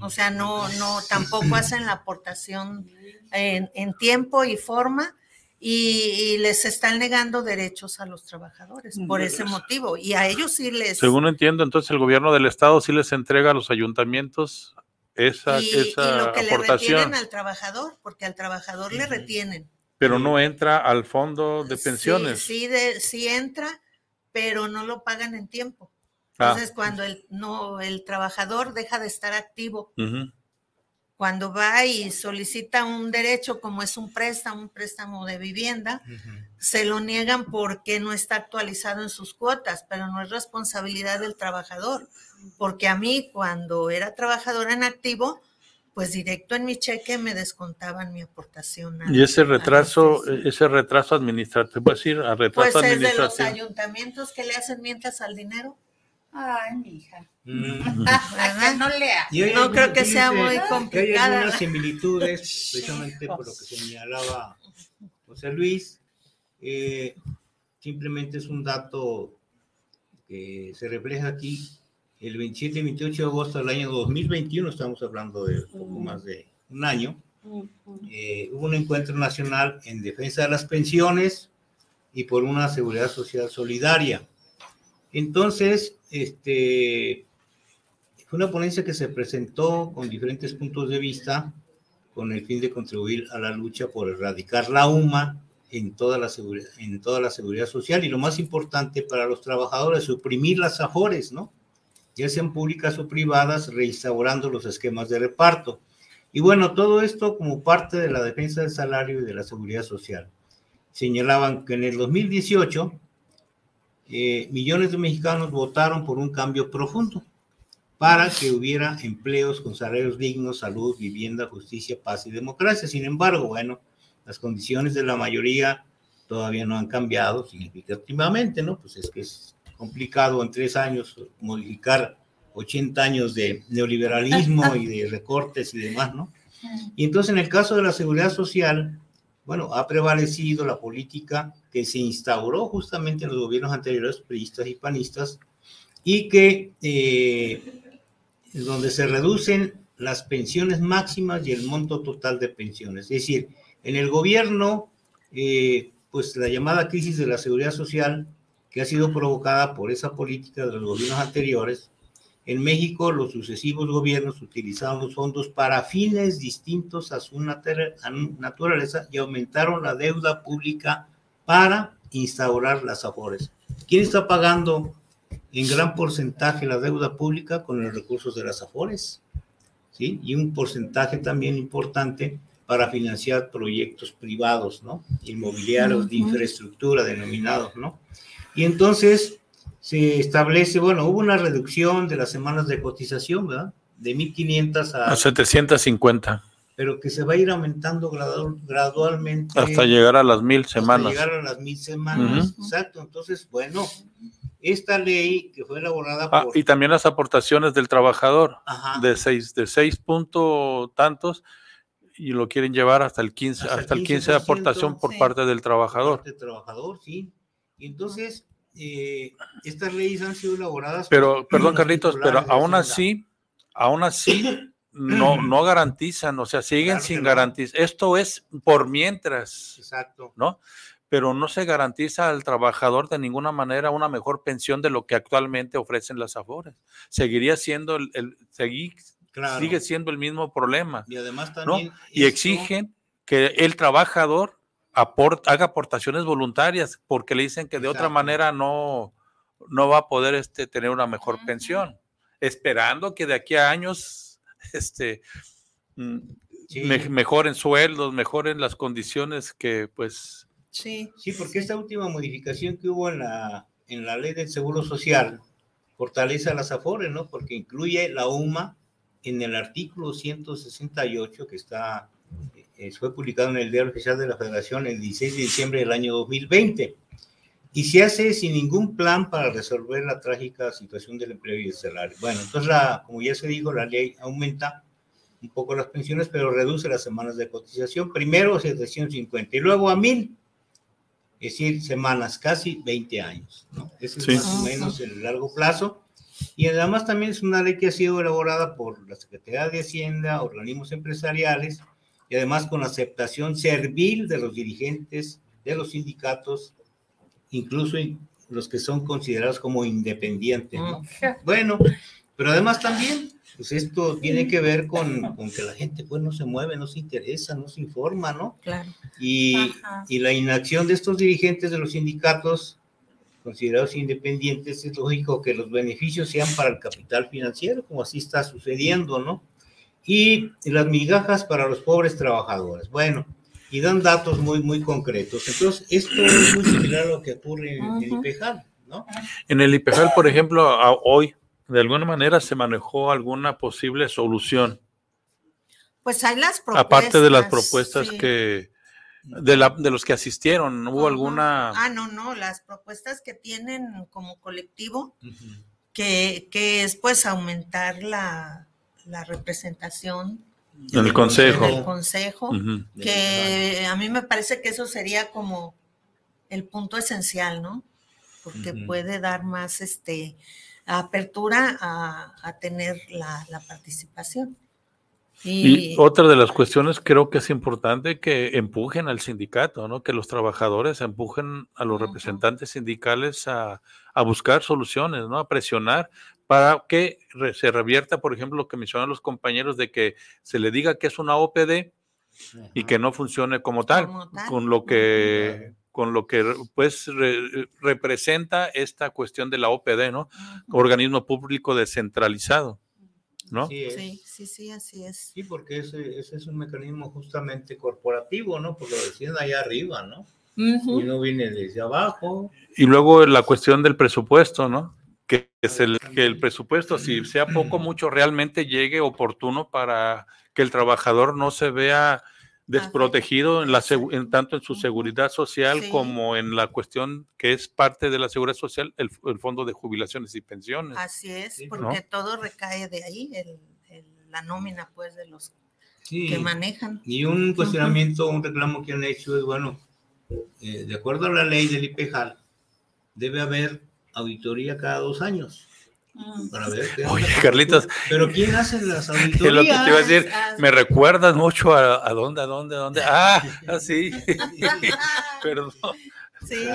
O sea, no, no, tampoco hacen la aportación en, tiempo y forma y, les están negando derechos a los trabajadores por ese motivo. Y a ellos sí les... Según entiendo, entonces el gobierno del estado sí les entrega a los ayuntamientos esa, y, esa y lo que le retienen al trabajador, porque al trabajador le retienen pero no entra al fondo de pensiones. Sí, sí, entra, pero no lo pagan en tiempo. Ah. Entonces, cuando el, no, el trabajador deja de estar activo, cuando va y solicita un derecho como es un préstamo, un préstamo de vivienda, se lo niegan porque no está actualizado en sus cuotas, pero no es responsabilidad del trabajador, porque a mí cuando era trabajadora en activo, pues directo en mi cheque me descontaban mi aportación. y ese retraso, ese retraso administrativo, ¿puedes decir a retraso pues es de los ayuntamientos que le hacen mientras al dinero. Ay, mi hija. Mm. No lea. no creo que sea muy complicada. hay algunas similitudes, precisamente por lo que señalaba José Luis. Eh, simplemente es un dato que se refleja aquí. El 27 y 28 de agosto del año 2021, estamos hablando de poco más de un año, eh, hubo un encuentro nacional en defensa de las pensiones y por una seguridad social solidaria. Entonces, este, fue una ponencia que se presentó con diferentes puntos de vista con el fin de contribuir a la lucha por erradicar la UMA en toda la seguridad, en toda la seguridad social y lo más importante para los trabajadores, suprimir las afores, ¿no? Ya sean públicas o privadas, reinstaurando los esquemas de reparto. Y bueno, todo esto como parte de la defensa del salario y de la seguridad social. Señalaban que en el 2018 eh, millones de mexicanos votaron por un cambio profundo para que hubiera empleos con salarios dignos, salud, vivienda, justicia, paz y democracia. Sin embargo, bueno, las condiciones de la mayoría todavía no han cambiado significativamente, ¿no? Pues es que es complicado en tres años modificar 80 años de neoliberalismo y de recortes y demás, ¿no? Y entonces en el caso de la seguridad social, bueno, ha prevalecido la política que se instauró justamente en los gobiernos anteriores, priistas y panistas, y que eh, donde se reducen las pensiones máximas y el monto total de pensiones. Es decir, en el gobierno, eh, pues la llamada crisis de la seguridad social, que ha sido provocada por esa política de los gobiernos anteriores, en México, los sucesivos gobiernos utilizaron los fondos para fines distintos a su naturaleza y aumentaron la deuda pública para instaurar las afores. ¿Quién está pagando en gran porcentaje la deuda pública con los recursos de las afores? ¿Sí? Y un porcentaje también importante para financiar proyectos privados, ¿no? Inmobiliarios de infraestructura denominados, ¿no? Y entonces, se establece, bueno, hubo una reducción de las semanas de cotización, ¿verdad? De 1.500 a... A 750. Pero que se va a ir aumentando gradualmente. Hasta llegar a las mil semanas. Hasta llegar a las mil semanas, exacto. Entonces, bueno, esta ley que fue elaborada ah, por... Y también las aportaciones del trabajador, de seis, de seis punto tantos, y lo quieren llevar hasta el 15, hasta, el 15 de aportación por parte del trabajador. Del trabajador, sí. Y entonces, eh, estas leyes han sido elaboradas. Pero, perdón, Carlitos, pero aún así, aún así, no, no garantizan, o sea, siguen sin garantizar. Esto es por mientras. Exacto. ¿No? Pero no se garantiza al trabajador de ninguna manera una mejor pensión de lo que actualmente ofrecen las Afores. Seguiría siendo el, el sigue siendo el mismo problema. Y además también. Y exigen que el trabajador haga aportaciones voluntarias, porque le dicen que de otra manera no, no va a poder este, tener una mejor pensión, esperando que de aquí a años este, mm, mejoren sueldos, mejoren las condiciones que pues... Sí. sí, porque esta última modificación que hubo en la, en la ley del Seguro Social fortalece a las AFORES, ¿no? Porque incluye la UMA en el artículo 168 que está fue publicado en el Diario Oficial de la Federación el 16 de diciembre del año 2020 y se hace sin ningún plan para resolver la trágica situación del empleo y el salario. Bueno, entonces, como ya se dijo, la ley aumenta un poco las pensiones, pero reduce las semanas de cotización, primero a 750 y luego a 1000, es decir, semanas, casi 20 años. ¿no? Ese es más o menos el largo plazo. Y además también es una ley que ha sido elaborada por la Secretaría de Hacienda, organismos empresariales, y además con la aceptación servil de los dirigentes de los sindicatos, incluso los que son considerados como independientes. Bueno, pero además también, pues esto tiene que ver con, con, que la gente pues no se mueve, no se interesa, no se informa, ¿no? Claro. Y, y la inacción de estos dirigentes de los sindicatos considerados independientes, es lógico que los beneficios sean para el capital financiero, como así está sucediendo, ¿no? Y las migajas para los pobres trabajadores. Bueno, y dan datos muy, muy concretos. Entonces, esto es muy similar a lo que ocurre en, el IPEJAL, ¿no? En el IPEJAL, por ejemplo, hoy, de alguna manera se manejó alguna posible solución. Pues hay las propuestas. Aparte de las propuestas que de, la, de los que asistieron, ¿hubo alguna? Ah, no, no, las propuestas que tienen como colectivo, que, que, es pues aumentar la, la representación en el consejo. En el consejo, que a mí me parece que eso sería como el punto esencial, ¿no? Porque puede dar más este apertura a, a tener la, la participación. Y, otra de las cuestiones creo que es importante que empujen al sindicato, ¿no? Que los trabajadores empujen a los representantes sindicales a, a, buscar soluciones, ¿no? A presionar para que se revierta, por ejemplo, lo que mencionan los compañeros de que se le diga que es una OPD y que no funcione como tal, con lo que con lo que pues representa esta cuestión de la OPD, ¿no? Organismo público descentralizado. ¿no? Sí, sí, sí, así es. Sí, porque ese, ese, es un mecanismo justamente corporativo, ¿no? Porque lo deciden allá arriba, ¿no? Y no viene desde abajo. Y luego la cuestión del presupuesto, ¿no? Que es el que el presupuesto, si sea poco mucho, realmente llegue oportuno para que el trabajador no se vea desprotegido en la en, tanto en su seguridad social como en la cuestión que es parte de la seguridad social, el, fondo de jubilaciones y pensiones. Así es, porque todo recae de ahí, el, la nómina pues de los que manejan. Y un cuestionamiento, un reclamo que han hecho es, bueno, eh, de acuerdo a la ley del IPEJAL, debe haber auditoría cada dos años. Para ver Oye, Carlitos. Pero ¿quién hace las auditorías? lo que te iba a decir, me recuerdas mucho a, a dónde, a dónde, a dónde. Ah, sí. Perdón. Sí.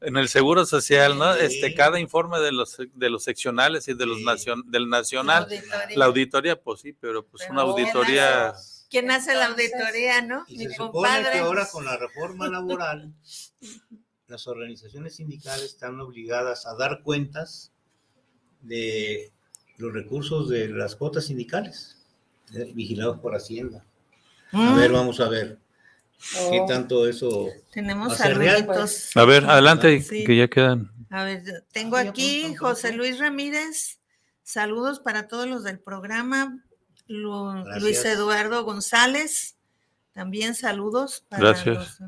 En el Seguro Social, ¿no? Este, cada informe de los de los seccionales y de los nacion, del nacional, la auditoría. pues sí, pero pues una auditoría. ¿Quién hace la auditoría, no? Y se supone que ahora con la reforma laboral, las organizaciones sindicales están obligadas a dar cuentas de los recursos de las cuotas sindicales, eh, vigilados por Hacienda. A mm. ver, vamos a ver qué oh. tanto eso. Tenemos saluditos. A ver, adelante, que ya quedan. A ver, tengo aquí José Luis Ramírez. Saludos para todos los del programa. Luis Eduardo González, también saludos para Gracias.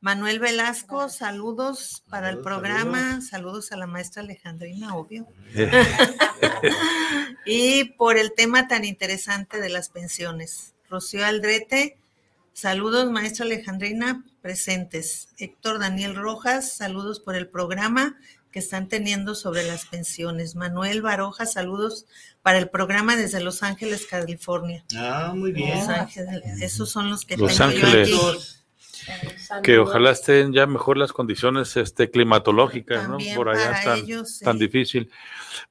Manuel Velasco, saludos para el programa, saludos a la maestra Alejandrina, obvio. y por el tema tan interesante de las pensiones. Rocío Aldrete, saludos maestra Alejandrina, presentes. Héctor Daniel Rojas, saludos por el programa que están teniendo sobre las pensiones. Manuel Baroja, saludos para el programa desde Los Ángeles, California. Ah, muy bien. esos son los que Los tengo Ángeles. yo aquí. Que ojalá estén ya mejor las condiciones este, climatológicas, ¿no? Por allá tan, tan difícil.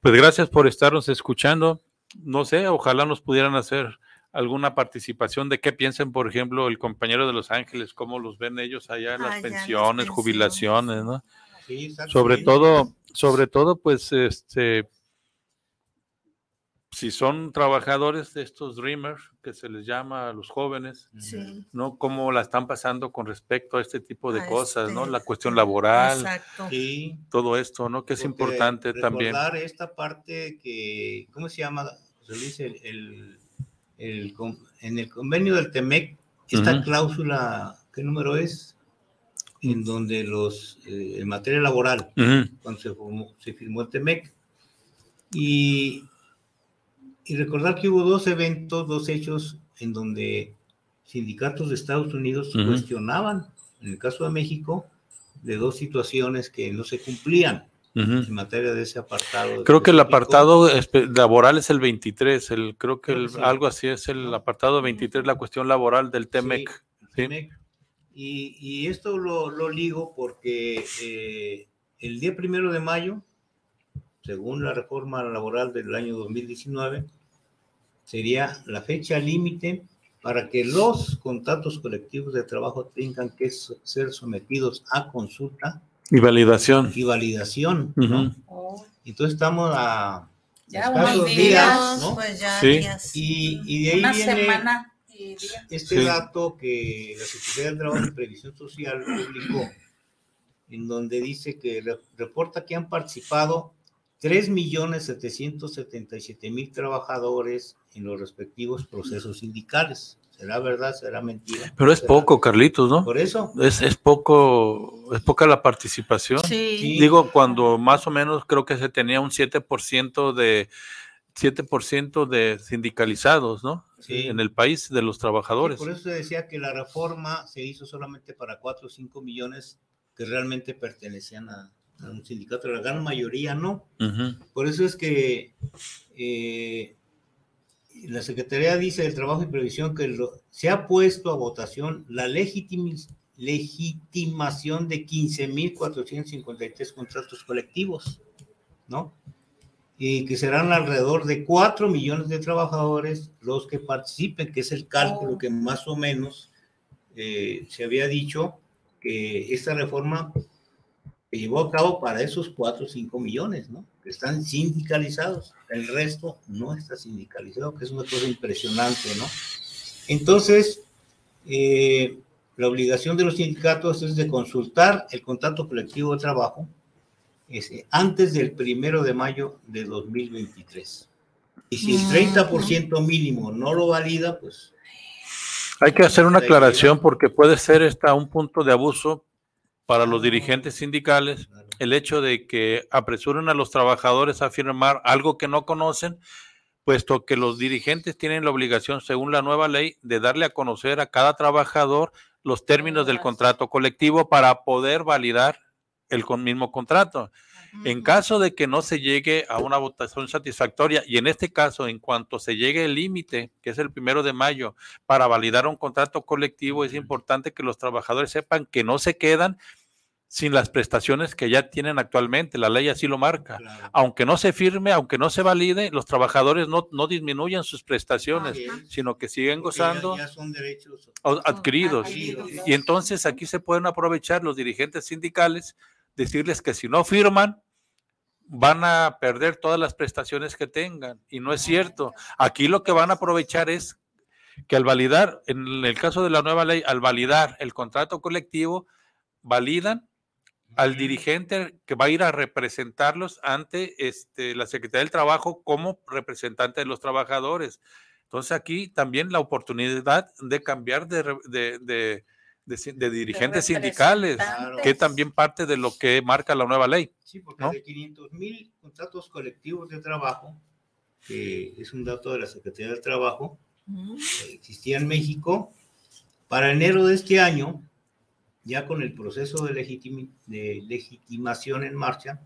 Pues gracias por estarnos escuchando. No sé, ojalá nos pudieran hacer alguna participación de qué piensen, por ejemplo, el compañero de Los Ángeles, cómo los ven ellos allá en las, pensiones, jubilaciones, ¿no? sobre todo, sobre todo, pues, este, si son trabajadores de estos dreamers, que se les llama a los jóvenes, ¿no? Cómo la están pasando con respecto a este tipo de cosas, ¿no? Este, la cuestión laboral, y todo esto, ¿no? Que es importante también. Recordar esta parte que, ¿cómo se llama? Se dice el, el, en el convenio del TEMEC, esta cláusula, ¿qué número es? En donde los, eh, en materia laboral, cuando se, se firmó el TEMEC, y y recordar que hubo dos eventos, dos hechos en donde sindicatos de Estados Unidos cuestionaban, en el caso de México, de dos situaciones que no se cumplían en materia de ese apartado. Creo que el apartado laboral es el 23, el, creo que algo así es el apartado 23, la cuestión laboral del TEMEC. Y, esto lo, lo ligo porque eh, el día primero de mayo, según la reforma laboral del año 2019, sería la fecha límite para que los contratos colectivos de trabajo tengan que ser sometidos a consulta. Y validación. Y validación, oh. Entonces estamos a ya unos días, ¿no? Pues ya días. Y, y, de ahí Una viene semana este dato que la Secretaría del Trabajo y Previsión Social publicó, en donde dice que reporta que han participado 3.777.000 trabajadores en los respectivos procesos sindicales. ¿Será verdad? ¿Será mentira? Pero es poco, Carlitos, ¿no? Por eso. Es, es poco, es poca la participación. Sí. Digo, cuando más o menos creo que se tenía un 7% de 7% de sindicalizados, ¿no? Sí. En el país de los trabajadores. Por eso se decía que la reforma se hizo solamente para 4 o 5 millones que realmente pertenecían a, a un sindicato. La gran mayoría no. Por eso es que eh, la Secretaría dice del Trabajo y Previsión que se ha puesto a votación la legitimación de 15.453 contratos colectivos, ¿no? Y que serán alrededor de 4 millones de trabajadores los que participen, que es el cálculo que más o menos eh, se había dicho que esta reforma se llevó a cabo para esos 4 o 5 millones, ¿no? Que están sindicalizados. El resto no está sindicalizado, que es una cosa impresionante, ¿no? Entonces, eh, la obligación de los sindicatos es de consultar el contrato colectivo de trabajo ese, antes del primero de mayo de 2023. Y si el 30% mínimo no lo valida, pues Hay que hacer una aclaración porque puede ser esta un punto de abuso para los dirigentes sindicales el hecho de que apresuren a los trabajadores a firmar algo que no conocen, puesto que los dirigentes tienen la obligación, según la nueva ley, de darle a conocer a cada trabajador los términos del contrato colectivo para poder validar el mismo contrato. En caso de que no se llegue a una votación satisfactoria, y en este caso, en cuanto se llegue el límite, que es el primero de mayo, para validar un contrato colectivo, es importante que los trabajadores sepan que no se quedan sin las prestaciones que ya tienen actualmente. La ley así lo marca. claro. Aunque no se firme, aunque no se valide, los trabajadores no, no disminuyen sus prestaciones, sino que siguen Porque gozando Ya, son derechos. adquiridos. Y entonces aquí se pueden aprovechar los dirigentes sindicales, decirles que si no firman, van a perder todas las prestaciones que tengan. Y no es cierto. Aquí lo que van a aprovechar es que al validar, en el caso de la nueva ley, al validar el contrato colectivo, validan al dirigente que va a ir a representarlos ante este, la Secretaría del Trabajo como representante de los trabajadores. Entonces aquí también la oportunidad de cambiar de, de, de- de de dirigentes sindicales, que también parte de lo que marca la nueva ley. Sí, porque ¿no? de 500 mil contratos colectivos de trabajo, que es un dato de la Secretaría del Trabajo, Mm. que existía en México, para enero de este año, ya con el proceso de, legitimación en marcha,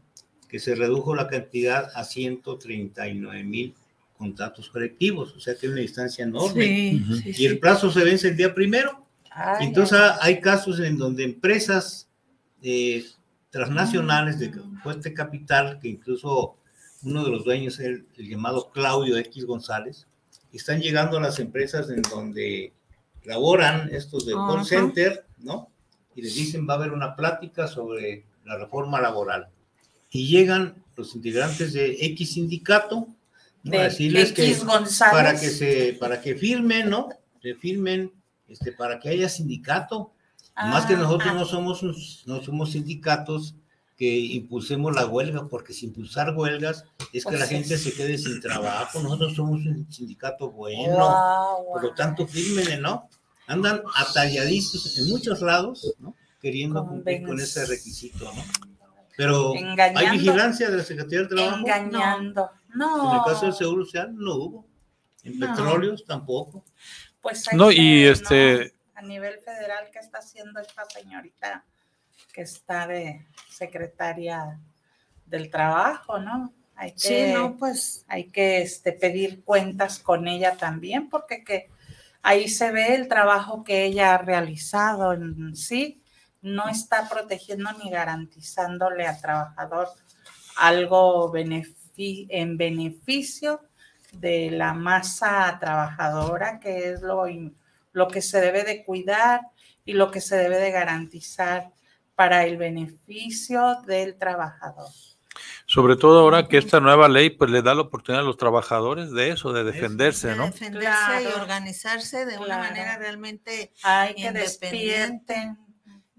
que se redujo la cantidad a 139 mil contratos colectivos, o sea que es una distancia enorme. Sí, Ujú. sí, Y el plazo se vence el día primero. Ay, Entonces ay, ha- hay casos en donde empresas eh, transnacionales de fuerte capital, que incluso uno de los dueños es el, el llamado Claudio X González, están llegando a las empresas en donde laboran estos del call Ajá. center, ¿no? Y les dicen va a haber una plática sobre la reforma laboral. Y llegan los integrantes de X sindicato ¿no? a de decirles que X González. para que se para que firmen, ¿no? Se firmen este para que haya sindicato. Más que Ah, nosotros ah, no somos no somos sindicatos que impulsemos la huelga, porque sin impulsar huelgas es que Pues la sí. gente se quede sin trabajo. Nosotros somos un sindicato bueno, guau, por lo tanto, fírmenle, ¿no? Andan atalladitos en muchos lados, ¿no? Queriendo cumplir con ese requisito, ¿no? Pero hay vigilancia de la Secretaría del Trabajo. Engañando. No. En el caso del Seguro Social no hubo. En No. petróleos tampoco. Pues hay No, que, y ¿no? este, a nivel federal, ¿qué está haciendo esta señorita que está de secretaria del trabajo, no? Hay que, Sí, no, pues hay que este, pedir cuentas con ella también, porque que ahí se ve el trabajo que ella ha realizado en sí, no está protegiendo ni garantizándole al trabajador algo en beneficio de la masa trabajadora, que es lo, lo que se debe de cuidar y lo que se debe de garantizar para el beneficio del trabajador. Sobre todo ahora que esta nueva ley pues le da la oportunidad a los trabajadores de eso, de de defenderse, ¿no? defenderse y organizarse de una manera realmente Hay que Independiente. despierten.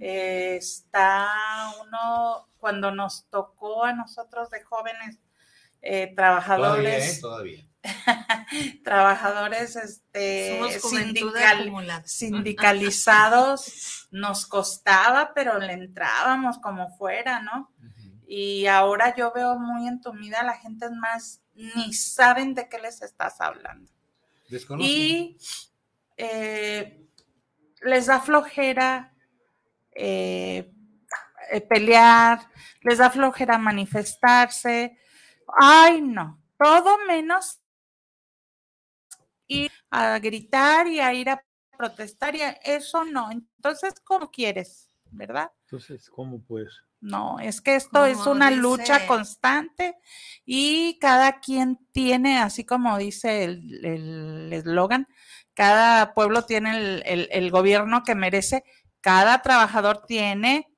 Eh, está uno, cuando nos tocó a nosotros de jóvenes eh, Todavía, trabajadores, ¿eh? Todavía. trabajadores este, sindicalizados, nos costaba, pero le entrábamos como fuera, ¿no? Y ahora yo veo muy entumida la gente más, ni saben de qué les estás hablando. Y eh, les da flojera eh, eh, pelear, les da flojera manifestarse. Ay, no, todo menos ir a gritar y a ir a protestar, y eso no. Entonces, ¿cómo quieres? ¿Verdad? Entonces, ¿cómo pues? No, es que esto es una lucha constante y cada quien tiene, así como dice el eslogan, cada pueblo tiene el, gobierno que merece, cada trabajador tiene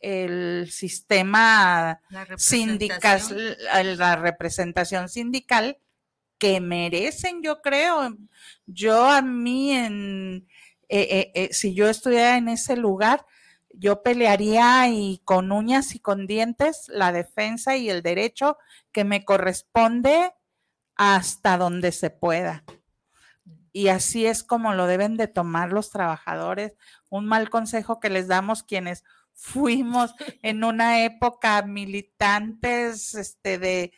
el sistema sindical, la representación sindical que merecen, yo creo. Yo a mí, en, eh, eh, eh, si yo estuviera en ese lugar, yo pelearía y con uñas y con dientes la defensa y el derecho que me corresponde hasta donde se pueda. Y así es como lo deben de tomar los trabajadores. Un mal consejo que les damos quienes fuimos en una época militantes, este, de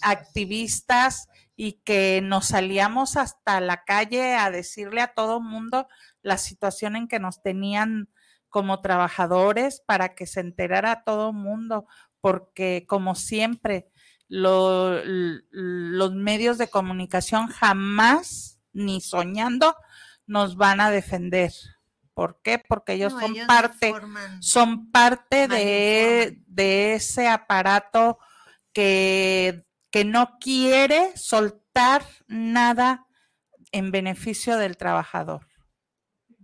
activistas. y que nos salíamos hasta la calle a decirle a todo mundo la situación en que nos tenían como trabajadores para que se enterara todo mundo, porque como siempre, los medios de comunicación jamás, ni soñando, nos van a defender. ¿Por qué? Porque ellos son parte, son parte de, de, ese aparato que, que no quiere soltar nada en beneficio del trabajador.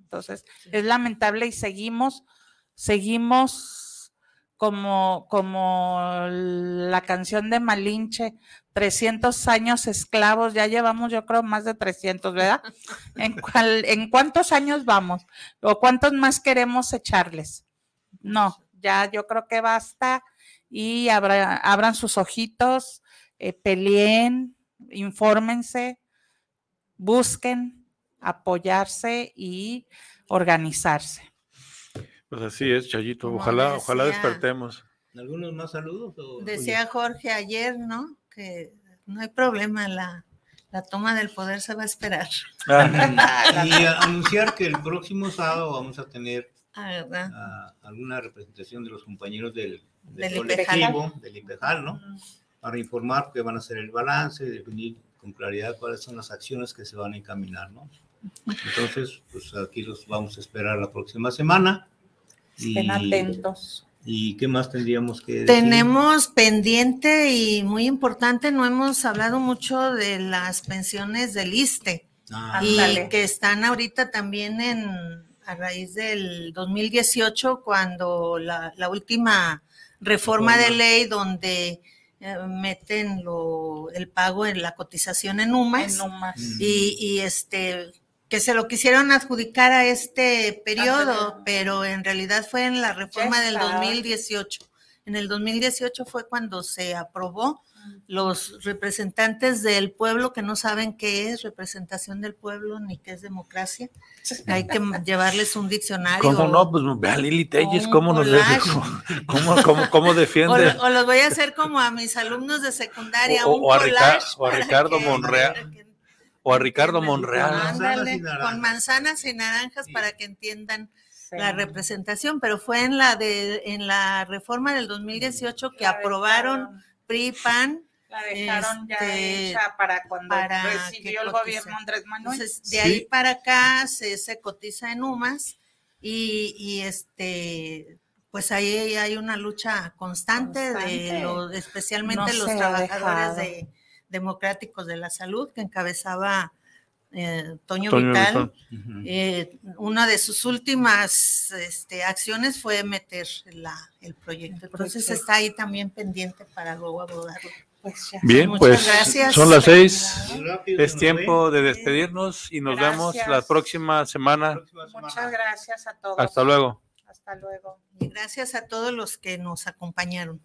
Entonces, es lamentable y seguimos, seguimos como, como la canción de Malinche, 300 años esclavos, ya llevamos yo creo más de 300, ¿verdad? ¿En, ¿En cuántos años vamos? ¿O cuántos más queremos echarles? No, ya yo creo que basta y abran sus ojitos, eh, peleen, infórmense, busquen apoyarse y organizarse. Pues así es, Chayito. Ojalá, ojalá despertemos. ¿Algunos más saludos? decía Jorge ayer, ¿no? que no hay problema, la, toma del poder se va a esperar. Ah, y anunciar que el próximo sábado vamos a tener ah, alguna representación de los compañeros del, colectivo, del IPEJAL, ¿no? Para informar que van a hacer el balance, definir con claridad cuáles son las acciones que se van a encaminar, ¿no? Entonces, pues aquí los vamos a esperar la próxima semana. Estén atentos. ¿Y qué más tendríamos que decir? Tenemos pendiente y muy importante, no hemos hablado mucho de las pensiones del ISTE ah. y que están ahorita también en a raíz del 2018 cuando la, última reforma, de ley donde eh, meten lo, el pago en la cotización en UMAS, y, y este que se lo quisieron adjudicar a este periodo, pero en realidad fue en la reforma del 2018. En el 2018 fue cuando se aprobó los representantes del pueblo que no saben qué es representación del pueblo ni qué es democracia. Hay que llevarles un diccionario. ¿Cómo no? Pues vea Lili Telles, ¿cómo nos cómo, cómo, cómo, defiende? O, los voy a hacer como a mis alumnos de secundaria, o, a, Ricardo Monreal o a Ricardo Monreal. con manzanas y naranjas para que entiendan la representación, pero fue en la de en la reforma del 2018 que aprobaron PRI PAN la dejaron ya este, hecha para cuando recibió el gobierno Andrés Manuel. Entonces, de ahí para acá se, se cotiza en UMAS y, y, este pues ahí hay una lucha constante, de los, especialmente los trabajadores de democráticos de la salud que encabezaba eh, Toño, Vital. Eh, una de sus últimas este, acciones fue meter la, el proyecto. Entonces está ahí también pendiente para luego abordarlo. Pues Bien, pues son las seis. Es tiempo de despedirnos y nos vemos la próxima semana. Muchas gracias a todos. Hasta luego. Hasta luego. Y gracias a todos los que nos acompañaron.